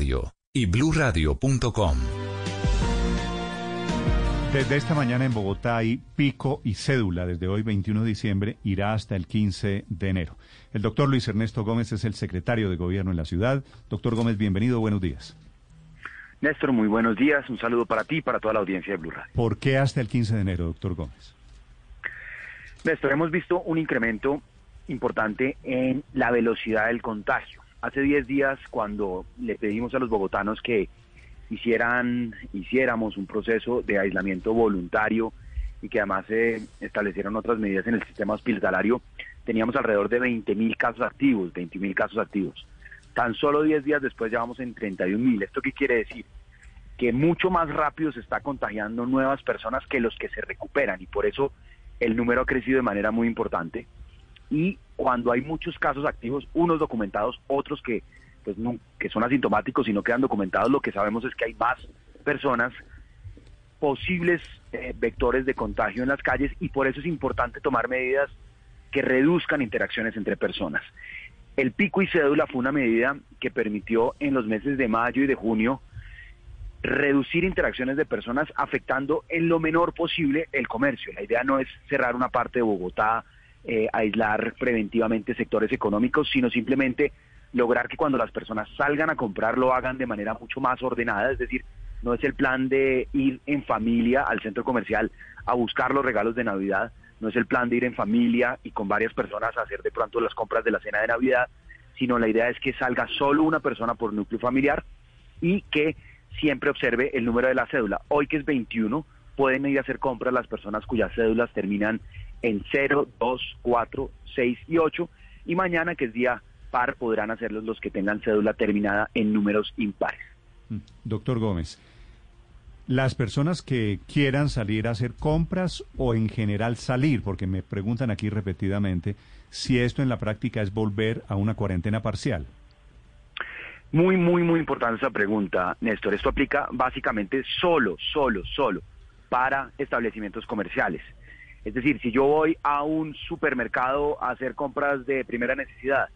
Radio y bluradio.com. Desde esta mañana en Bogotá hay pico y cédula. Desde hoy, 21 de diciembre, irá hasta el 15 de enero. El doctor Luis Ernesto Gómez es el secretario de gobierno en la ciudad. Doctor Gómez, bienvenido. Buenos días. Néstor, muy buenos días. Un saludo para ti y para toda la audiencia de Blue Radio. ¿Por qué hasta el 15 de enero, doctor Gómez? Néstor, hemos visto un incremento importante en la velocidad del contagio. Hace 10 días, cuando le pedimos a los bogotanos que hicieran, hiciéramos un proceso de aislamiento voluntario y que además se establecieron otras medidas en el sistema hospitalario, teníamos alrededor de 20.000 casos activos, 20.000 casos activos. Tan solo 10 días después ya vamos en 31.000. ¿Esto qué quiere decir? Que mucho más rápido se está contagiando nuevas personas que los que se recuperan y por eso el número ha crecido de manera muy importante. Y cuando hay muchos casos activos, unos documentados, otros que pues que son asintomáticos y no quedan documentados, lo que sabemos es que hay más personas posibles eh, vectores de contagio en las calles y por eso es importante tomar medidas que reduzcan interacciones entre personas. El pico y cédula fue una medida que permitió en los meses de mayo y de junio reducir interacciones de personas afectando en lo menor posible el comercio. La idea no es cerrar una parte de Bogotá, eh, aislar preventivamente sectores económicos, sino simplemente lograr que cuando las personas salgan a comprar lo hagan de manera mucho más ordenada, es decir, no es el plan de ir en familia al centro comercial a buscar los regalos de Navidad, no es el plan de ir en familia y con varias personas a hacer de pronto las compras de la cena de Navidad, sino la idea es que salga solo una persona por núcleo familiar y que siempre observe el número de la cédula. Hoy que es 21, pueden ir a hacer compras las personas cuyas cédulas terminan en 0, 2, 4, 6 y 8 y mañana que es día par podrán hacerlos los que tengan cédula terminada en números impares. Mm, doctor Gómez, las personas que quieran salir a hacer compras o en general salir, porque me preguntan aquí repetidamente si esto en la práctica es volver a una cuarentena parcial. Muy, muy, muy importante esa pregunta, Néstor. Esto aplica básicamente solo, solo, solo para establecimientos comerciales. Es decir, si yo voy a un supermercado a hacer compras de primera necesidad,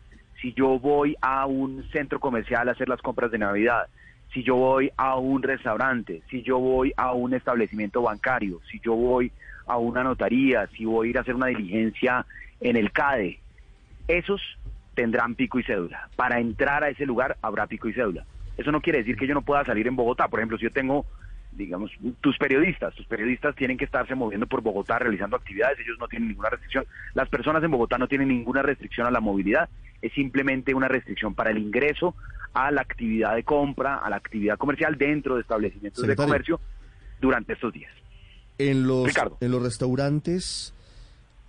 si yo voy a un centro comercial a hacer las compras de Navidad, si yo voy a un restaurante, si yo voy a un establecimiento bancario, si yo voy a una notaría, si voy a ir a hacer una diligencia en el CADE, esos tendrán pico y cédula. Para entrar a ese lugar habrá pico y cédula. Eso no quiere decir que yo no pueda salir en Bogotá. Por ejemplo, si yo tengo digamos, tus periodistas, tus periodistas tienen que estarse moviendo por Bogotá realizando actividades, ellos no tienen ninguna restricción. Las personas en Bogotá no tienen ninguna restricción a la movilidad, es simplemente una restricción para el ingreso a la actividad de compra, a la actividad comercial dentro de establecimientos de comercio durante estos días. En los, en los restaurantes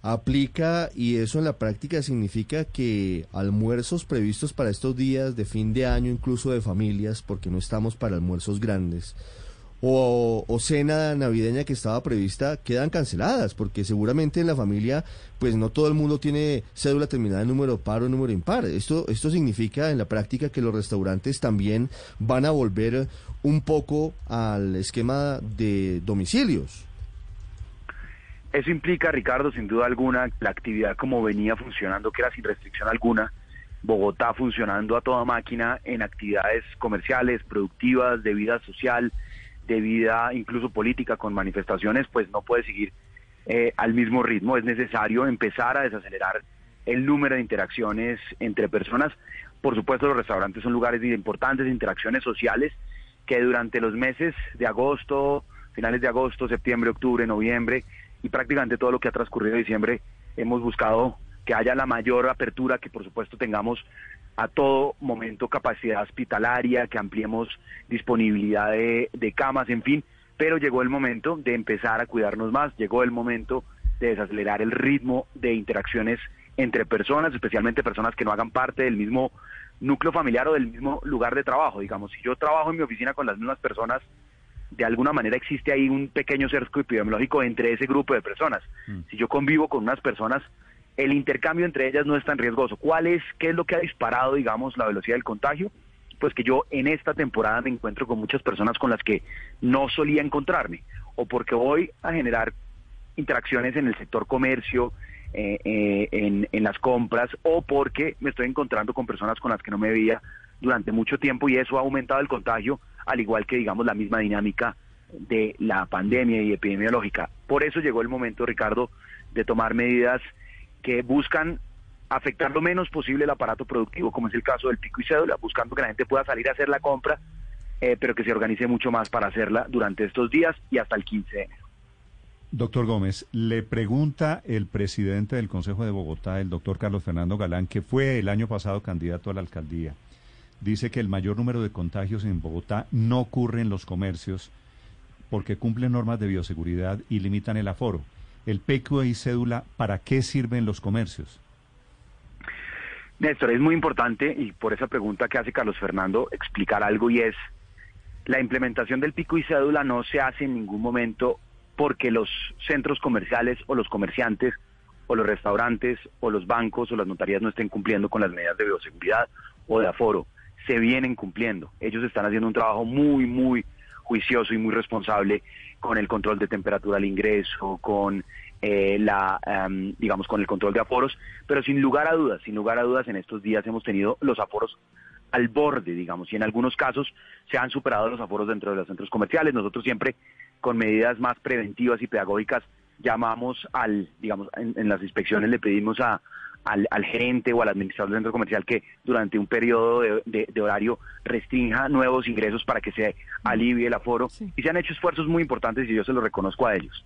aplica y eso en la práctica significa que almuerzos previstos para estos días de fin de año, incluso de familias, porque no estamos para almuerzos grandes, o, cena navideña que estaba prevista quedan canceladas, porque seguramente en la familia, pues no todo el mundo tiene cédula terminada en número par o número impar. Esto, esto significa en la práctica que los restaurantes también van a volver un poco al esquema de domicilios. Eso implica, Ricardo, sin duda alguna, la actividad como venía funcionando, que era sin restricción alguna, Bogotá funcionando a toda máquina en actividades comerciales, productivas, de vida social, de vida incluso política con manifestaciones, pues no puede seguir eh, al mismo ritmo. Es necesario empezar a desacelerar el número de interacciones entre personas. Por supuesto, los restaurantes son lugares de importantes interacciones sociales que durante los meses de agosto, finales de agosto, septiembre, octubre, noviembre y prácticamente todo lo que ha transcurrido diciembre, hemos buscado que haya la mayor apertura, que por supuesto tengamos a todo momento capacidad hospitalaria, que ampliemos disponibilidad de, camas, en fin, pero llegó el momento de empezar a cuidarnos más, llegó el momento de desacelerar el ritmo de interacciones entre personas, especialmente personas que no hagan parte del mismo núcleo familiar o del mismo lugar de trabajo. Digamos, si yo trabajo en mi oficina con las mismas personas, de alguna manera existe ahí un pequeño cerco epidemiológico entre ese grupo de personas. Mm. Si yo convivo con unas personas, el intercambio entre ellas no es tan riesgoso. ¿Cuál es, qué es lo que ha disparado, digamos, la velocidad del contagio? Pues que yo en esta temporada me encuentro con muchas personas con las que no solía encontrarme, o porque voy a generar interacciones en el sector comercio, eh, eh, en, en las compras, o porque me estoy encontrando con personas con las que no me veía durante mucho tiempo y eso ha aumentado el contagio, al igual que, digamos, la misma dinámica de la pandemia y epidemiológica. Por eso llegó el momento, Ricardo, de tomar medidas que buscan afectar lo menos posible el aparato productivo, como es el caso del pico y cédula, buscando que la gente pueda salir a hacer la compra, eh, pero que se organice mucho más para hacerla durante estos días y hasta el 15 de enero. Doctor Gómez, le pregunta el presidente del Consejo de Bogotá, el doctor Carlos Fernando Galán, que fue el año pasado candidato a la alcaldía dice que el mayor número de contagios en Bogotá no ocurre en los comercios porque cumplen normas de bioseguridad y limitan el aforo. El PQ y cédula, ¿para qué sirven los comercios? Néstor, es muy importante y por esa pregunta que hace Carlos Fernando explicar algo y es la implementación del pico y cédula no se hace en ningún momento porque los centros comerciales o los comerciantes o los restaurantes o los bancos o las notarías no estén cumpliendo con las medidas de bioseguridad o de aforo se vienen cumpliendo. Ellos están haciendo un trabajo muy, muy juicioso y muy responsable con el control de temperatura al ingreso, con eh, la, em, digamos, con el control de aforos, pero sin lugar a dudas, sin lugar a dudas, en estos días hemos tenido los aforos al borde, digamos, y en algunos casos se han superado los aforos dentro de los centros comerciales. Nosotros siempre, con medidas más preventivas y pedagógicas, llamamos al, digamos, en las inspecciones le pedimos a, al, gerente o al administrador del centro comercial que durante un periodo de, horario restrinja nuevos ingresos para que se alivie el aforo. Y se han hecho esfuerzos muy importantes y yo se lo reconozco a ellos.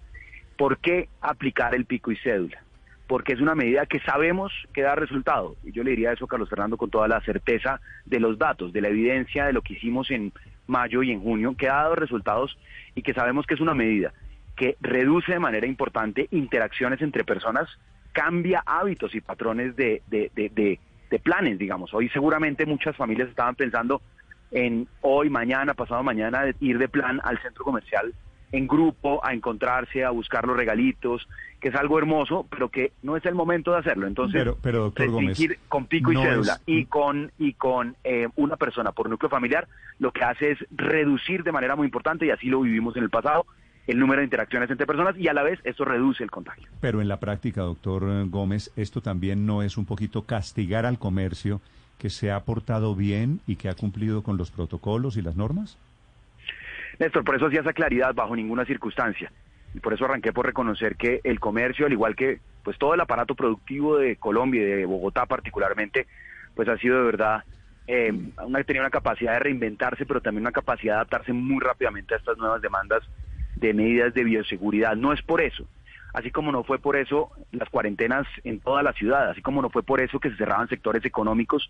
¿Por qué aplicar el pico y cédula? Porque es una medida que sabemos que da resultado. Y yo le diría eso a Carlos Fernando con toda la certeza de los datos, de la evidencia de lo que hicimos en mayo y en junio, que ha dado resultados y que sabemos que es una medida que reduce de manera importante interacciones entre personas cambia hábitos y patrones de, de, de, de, planes, digamos. Hoy seguramente muchas familias estaban pensando en hoy, mañana, pasado mañana, ir de plan al centro comercial en grupo, a encontrarse, a buscar los regalitos, que es algo hermoso, pero que no es el momento de hacerlo. Entonces, pero, pero doctor Gómez, con pico y cédula y con y con eh, una persona por núcleo familiar, lo que hace es reducir de manera muy importante y así lo vivimos en el pasado el número de interacciones entre personas y a la vez eso reduce el contagio. Pero en la práctica, doctor Gómez, esto también no es un poquito castigar al comercio que se ha portado bien y que ha cumplido con los protocolos y las normas? Néstor, por eso hacía esa claridad bajo ninguna circunstancia. Y por eso arranqué por reconocer que el comercio, al igual que pues todo el aparato productivo de Colombia y de Bogotá particularmente, pues ha sido de verdad eh, una, tenía una capacidad de reinventarse, pero también una capacidad de adaptarse muy rápidamente a estas nuevas demandas de medidas de bioseguridad. No es por eso, así como no fue por eso las cuarentenas en toda la ciudad, así como no fue por eso que se cerraban sectores económicos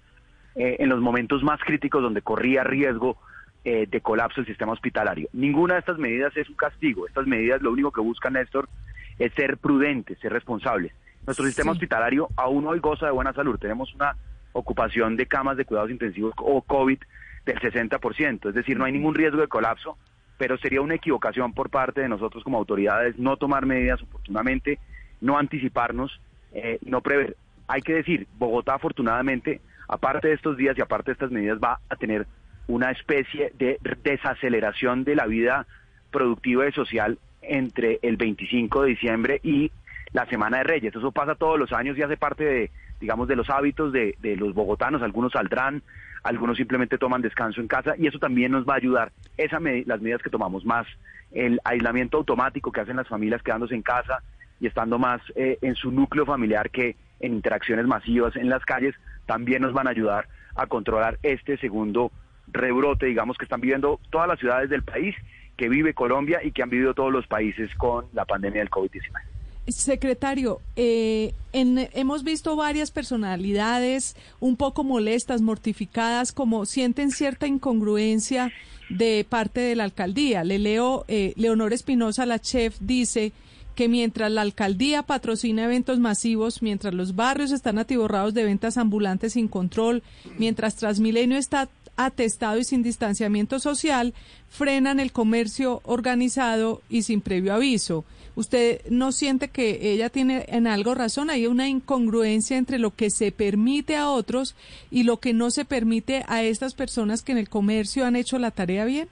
eh, en los momentos más críticos donde corría riesgo eh, de colapso el sistema hospitalario. Ninguna de estas medidas es un castigo. Estas medidas lo único que buscan, Néstor, es ser prudentes, ser responsables. Nuestro sistema hospitalario aún hoy goza de buena salud. Tenemos una ocupación de camas de cuidados intensivos o COVID del 60%. Es decir, no hay ningún riesgo de colapso pero sería una equivocación por parte de nosotros como autoridades no tomar medidas oportunamente, no anticiparnos, eh, no prever. Hay que decir, Bogotá afortunadamente, aparte de estos días y aparte de estas medidas, va a tener una especie de desaceleración de la vida productiva y social entre el 25 de diciembre y la Semana de Reyes. Eso pasa todos los años y hace parte de, digamos, de los hábitos de, de los bogotanos. Algunos saldrán, algunos simplemente toman descanso en casa y eso también nos va a ayudar. Esa las medidas que tomamos más, el aislamiento automático que hacen las familias quedándose en casa y estando más eh, en su núcleo familiar que en interacciones masivas en las calles, también nos van a ayudar a controlar este segundo rebrote, digamos, que están viviendo todas las ciudades del país, que vive Colombia y que han vivido todos los países con la pandemia del COVID-19. Secretario, eh, hemos visto varias personalidades un poco molestas, mortificadas, como sienten cierta incongruencia de parte de la alcaldía. Le leo, eh, Leonor Espinosa, la chef, dice que mientras la alcaldía patrocina eventos masivos, mientras los barrios están atiborrados de ventas ambulantes sin control, mientras Transmilenio está atestado y sin distanciamiento social, frenan el comercio organizado y sin previo aviso. ¿Usted no siente que ella tiene en algo razón? Hay una incongruencia entre lo que se permite a otros y lo que no se permite a estas personas que en el comercio han hecho la tarea bien.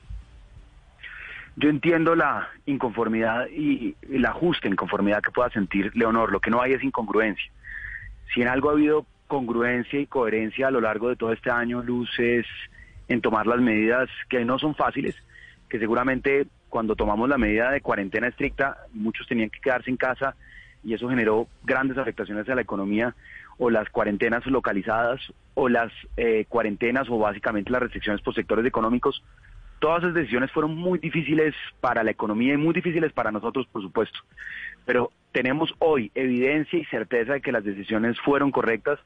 Yo entiendo la inconformidad y la justa inconformidad que pueda sentir Leonor. Lo que no hay es incongruencia. Si en algo ha habido congruencia y coherencia a lo largo de todo este año, luces en tomar las medidas que no son fáciles, que seguramente cuando tomamos la medida de cuarentena estricta, muchos tenían que quedarse en casa y eso generó grandes afectaciones a la economía o las cuarentenas localizadas o las eh, cuarentenas o básicamente las restricciones por sectores económicos Todas esas decisiones fueron muy difíciles para la economía y muy difíciles para nosotros, por supuesto. Pero tenemos hoy evidencia y certeza de que las decisiones fueron correctas,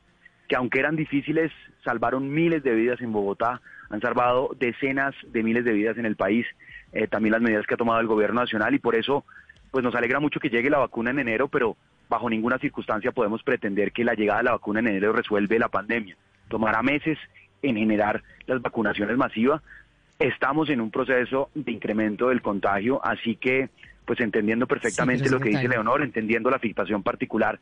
que aunque eran difíciles, salvaron miles de vidas en Bogotá, han salvado decenas de miles de vidas en el país, eh, también las medidas que ha tomado el gobierno nacional y por eso pues nos alegra mucho que llegue la vacuna en enero, pero bajo ninguna circunstancia podemos pretender que la llegada de la vacuna en enero resuelve la pandemia. Tomará meses en generar las vacunaciones masivas, estamos en un proceso de incremento del contagio, así que pues entendiendo perfectamente lo que dice Leonor, entendiendo la afectación particular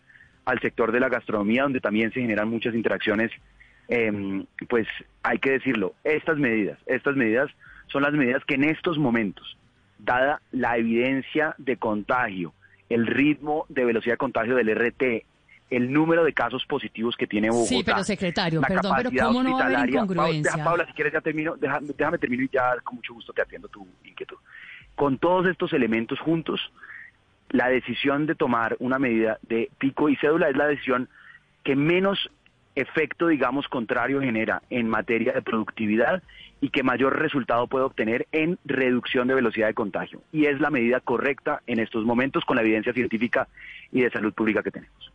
al sector de la gastronomía, donde también se generan muchas interacciones, em, pues hay que decirlo, estas medidas, estas medidas son las medidas que en estos momentos, dada la evidencia de contagio, el ritmo de velocidad de contagio del RT, el número de casos positivos que tiene Bogotá. Sí, pero secretario, perdón, pero ¿cómo no va a haber incongruencia? Paula, si quieres ya termino, déjame, déjame termino y ya con mucho gusto te atiendo tu inquietud. Con todos estos elementos juntos, la decisión de tomar una medida de pico y cédula es la decisión que menos efecto, digamos, contrario genera en materia de productividad y que mayor resultado puede obtener en reducción de velocidad de contagio. Y es la medida correcta en estos momentos con la evidencia científica y de salud pública que tenemos.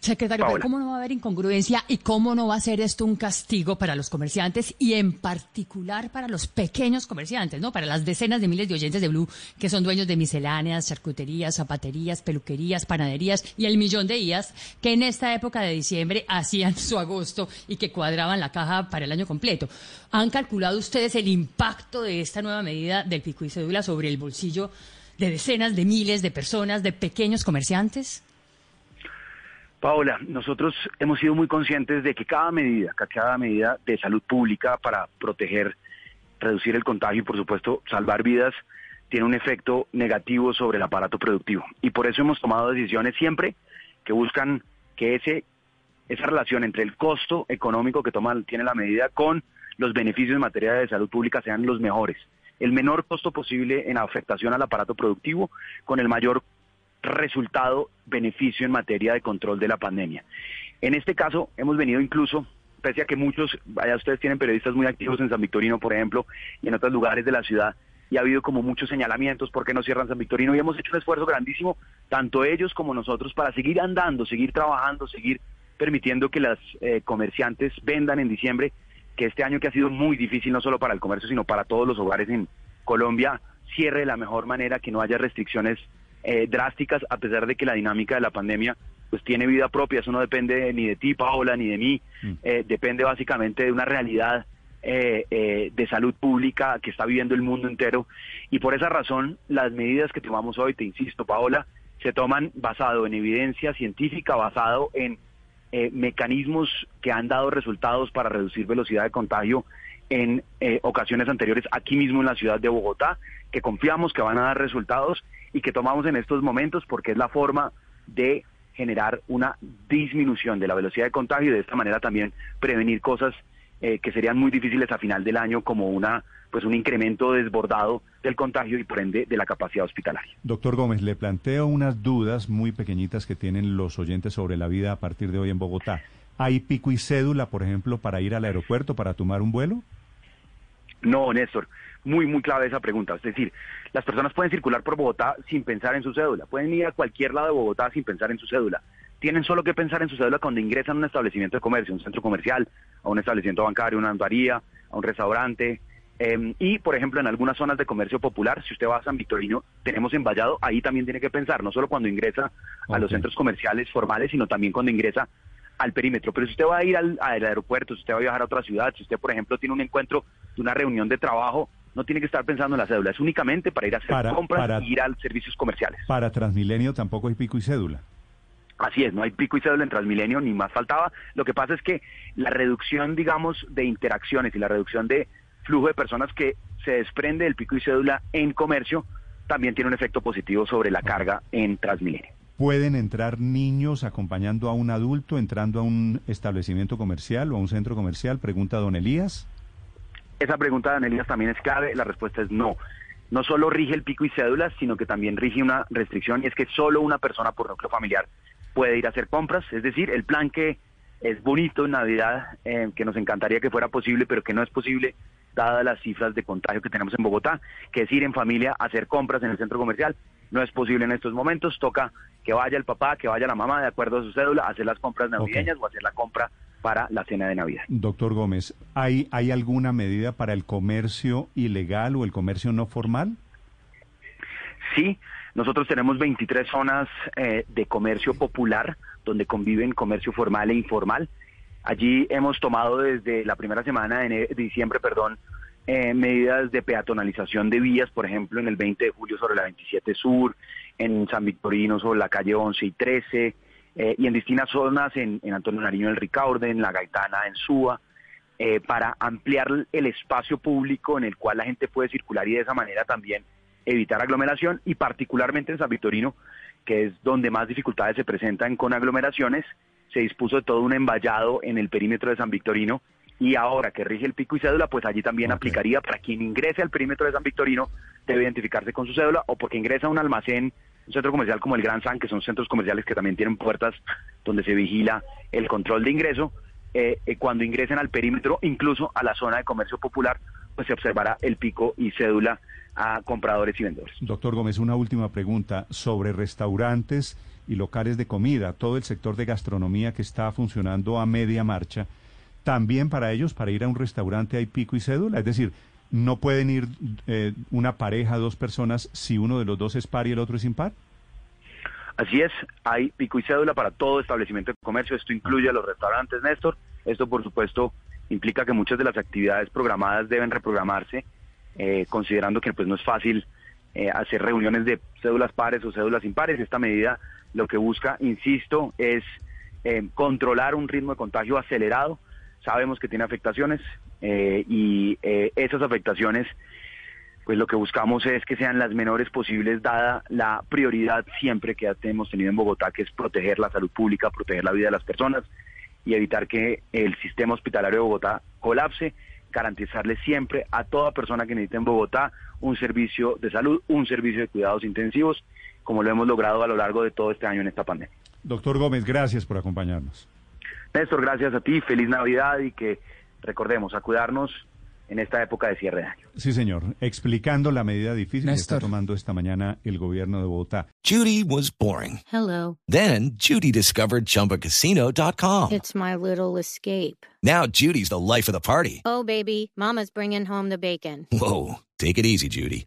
Secretario, ¿cómo no va a haber incongruencia y cómo no va a ser esto un castigo para los comerciantes y en particular para los pequeños comerciantes, ¿no? Para las decenas de miles de oyentes de Blue que son dueños de misceláneas, charcuterías, zapaterías, peluquerías, panaderías y el millón de IAS que en esta época de diciembre hacían su agosto y que cuadraban la caja para el año completo. ¿Han calculado ustedes el impacto de esta nueva medida del pico y cédula sobre el bolsillo de decenas de miles de personas, de pequeños comerciantes? Paola, nosotros hemos sido muy conscientes de que cada medida, cada medida de salud pública para proteger, reducir el contagio y por supuesto salvar vidas, tiene un efecto negativo sobre el aparato productivo. Y por eso hemos tomado decisiones siempre que buscan que ese, esa relación entre el costo económico que toma, tiene la medida con los beneficios en materia de salud pública sean los mejores. El menor costo posible en afectación al aparato productivo con el mayor resultado, beneficio en materia de control de la pandemia. En este caso, hemos venido incluso, pese a que muchos, vaya, ustedes tienen periodistas muy activos en San Victorino, por ejemplo, y en otros lugares de la ciudad, y ha habido como muchos señalamientos por qué no cierran San Victorino, y hemos hecho un esfuerzo grandísimo, tanto ellos como nosotros, para seguir andando, seguir trabajando, seguir permitiendo que las eh, comerciantes vendan en diciembre, que este año que ha sido muy difícil no solo para el comercio, sino para todos los hogares en Colombia, cierre de la mejor manera, que no haya restricciones eh, drásticas, a pesar de que la dinámica de la pandemia pues tiene vida propia, eso no depende ni de ti, Paola, ni de mí, mm. eh, depende básicamente de una realidad eh, de salud pública que está viviendo el mundo entero. Y por esa razón las medidas que tomamos hoy, te insisto, Paola, se toman basado en evidencia científica, basado en mecanismos que han dado resultados para reducir velocidad de contagio en ocasiones anteriores aquí mismo en la ciudad de Bogotá, que confiamos que van a dar resultados y que tomamos en estos momentos porque es la forma de generar una disminución de la velocidad de contagio y de esta manera también prevenir cosas eh, que serían muy difíciles a final del año como una pues un incremento desbordado del contagio y por ende de la capacidad hospitalaria. Doctor Gómez, le planteo unas dudas muy pequeñitas que tienen los oyentes sobre la vida a partir de hoy en Bogotá. ¿Hay pico y cédula, por ejemplo, para ir al aeropuerto, para tomar un vuelo? No, Néstor muy, muy clave esa pregunta. Es decir, las personas pueden circular por Bogotá sin pensar en su cédula, pueden ir a cualquier lado de Bogotá sin pensar en su cédula. Tienen solo que pensar en su cédula cuando ingresan a un establecimiento de comercio, un centro comercial, a un establecimiento bancario, una notaría, a un restaurante, Em, y, por ejemplo, en algunas zonas de comercio popular, si usted va a San Victorino, tenemos en Vallado, ahí también tiene que pensar, no solo cuando ingresa a los centros comerciales formales, sino también cuando ingresa al perímetro. Pero si usted va a ir al, aeropuerto, si usted va a viajar a otra ciudad, si usted, por ejemplo, tiene un encuentro una reunión de trabajo, no tiene que estar pensando en la cédula, es únicamente para ir a hacer compras y ir a servicios comerciales. Para Transmilenio tampoco hay pico y cédula. Así es, no hay pico y cédula en Transmilenio, ni más faltaba. Lo que pasa es que la reducción, digamos, de interacciones y la reducción de flujo de personas que se desprende del pico y cédula en comercio también tiene un efecto positivo sobre la carga en Transmilenio. ¿Pueden entrar niños acompañando a un adulto entrando a un establecimiento comercial o a un centro comercial? Pregunta don Elías. Esa pregunta de don Elías también es clave. La respuesta es no. No solo rige el pico y cédula, sino que también rige una restricción y es que solo una persona por núcleo familiar puede ir a hacer compras, es decir, el plan que es bonito en Navidad, eh, que nos encantaría que fuera posible, pero que no es posible dadas las cifras de contagio que tenemos en Bogotá, que es ir en familia a hacer compras en el centro comercial. No es posible en estos momentos, toca que vaya el papá, que vaya la mamá, de acuerdo a su cédula, a hacer las compras navideñas o hacer la compra para la cena de Navidad. Doctor Gómez, ¿hay, ¿hay alguna medida para el comercio ilegal o el comercio no formal? Sí, nosotros tenemos 23 zonas eh, de comercio popular donde conviven comercio formal e informal. Allí hemos tomado desde la primera semana de diciembre, perdón, eh, medidas de peatonalización de vías, por ejemplo, en el 20 de julio sobre la 27 Sur, en San Victorino sobre la calle 11 y 13, eh, y en distintas zonas en, Antonio Nariño del Ricaurte, en La Gaitana, en Súa, para ampliar el espacio público en el cual la gente puede circular y de esa manera también evitar aglomeración y particularmente en San Victorino, que es donde más dificultades se presentan con aglomeraciones, se dispuso de todo un emballado en el perímetro de San Victorino y ahora que rige el pico y cédula, pues allí también aplicaría para quien ingrese al perímetro de San Victorino, debe identificarse con su cédula o porque ingresa a un almacén, un centro comercial como el Gran San, que son centros comerciales que también tienen puertas donde se vigila el control de ingreso, eh, eh, cuando ingresen al perímetro, incluso a la zona de comercio popular, pues se observará el pico y cédula a compradores y vendedores. Doctor Gómez, una última pregunta sobre restaurantes y locales de comida, todo el sector de gastronomía que está funcionando a media marcha. También para ellos, para ir a un restaurante hay pico y cédula, es decir, no pueden ir eh, una pareja, dos personas, si uno de los dos es par y el otro es impar. Así es, hay pico y cédula para todo establecimiento de comercio, esto incluye a los restaurantes, Néstor. Esto, por supuesto, implica que muchas de las actividades programadas deben reprogramarse eh, considerando que pues no es fácil eh, hacer reuniones de cédulas pares o cédulas impares. Esta medida lo que busca, insisto, es eh, controlar un ritmo de contagio acelerado. Sabemos que tiene afectaciones y esas afectaciones, pues lo que buscamos es que sean las menores posibles, dada la prioridad siempre que hemos tenido en Bogotá, que es proteger la salud pública, proteger la vida de las personas y evitar que el sistema hospitalario de Bogotá colapse garantizarle siempre a toda persona que necesite en Bogotá un servicio de salud, un servicio de cuidados intensivos, como lo hemos logrado a lo largo de todo este año en esta pandemia. Doctor Gómez, gracias por acompañarnos. Néstor, gracias a ti, feliz Navidad y que recordemos a cuidarnos en esta época de cierre de año. Sí, señor. Explicando la medida difícil que está tomando esta mañana el gobierno de Bogotá. Judy was boring. Hello. Then Judy discovered chumbacasino.com. It's my little escape. Now Judy's the life of the party. Oh, baby, mama's bringing home the bacon. Whoa, take it easy, Judy.